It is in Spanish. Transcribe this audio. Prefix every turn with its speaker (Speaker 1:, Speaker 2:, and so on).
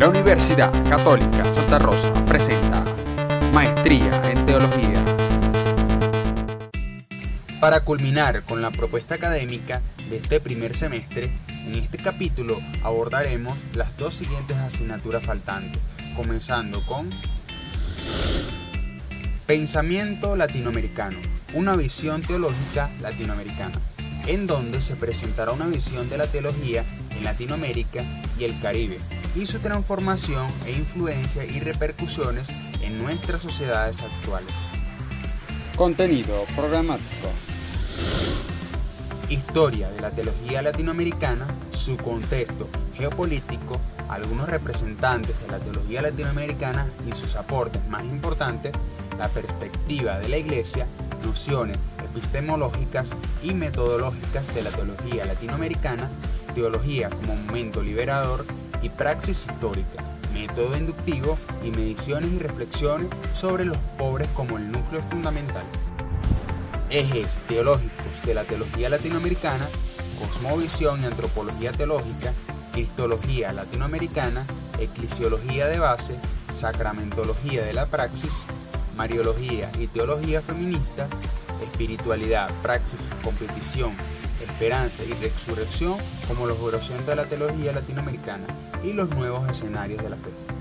Speaker 1: La Universidad Católica Santa Rosa presenta Maestría en Teología.
Speaker 2: Para culminar con la propuesta académica de este primer semestre, en este capítulo abordaremos las dos siguientes asignaturas faltantes, comenzando con Pensamiento latinoamericano, una visión teológica latinoamericana, en donde se presentará una visión de la teología en Latinoamérica y el Caribe, y su transformación e influencia y repercusiones en nuestras sociedades actuales.
Speaker 1: Contenido programático.
Speaker 2: Historia de la teología latinoamericana, su contexto geopolítico, algunos representantes de la teología latinoamericana y sus aportes más importantes, la perspectiva de la Iglesia, nociones epistemológicas y metodológicas de la teología latinoamericana, teología como momento liberador y praxis histórica, método inductivo y mediciones y reflexiones sobre los pobres como el núcleo fundamental. Ejes teológicos de la teología latinoamericana, cosmovisión y antropología teológica, cristología latinoamericana, eclesiología de base, sacramentología de la praxis, mariología y teología feminista, espiritualidad, praxis, competición, esperanza y resurrección como la oración de la teología latinoamericana y los nuevos escenarios de la fe.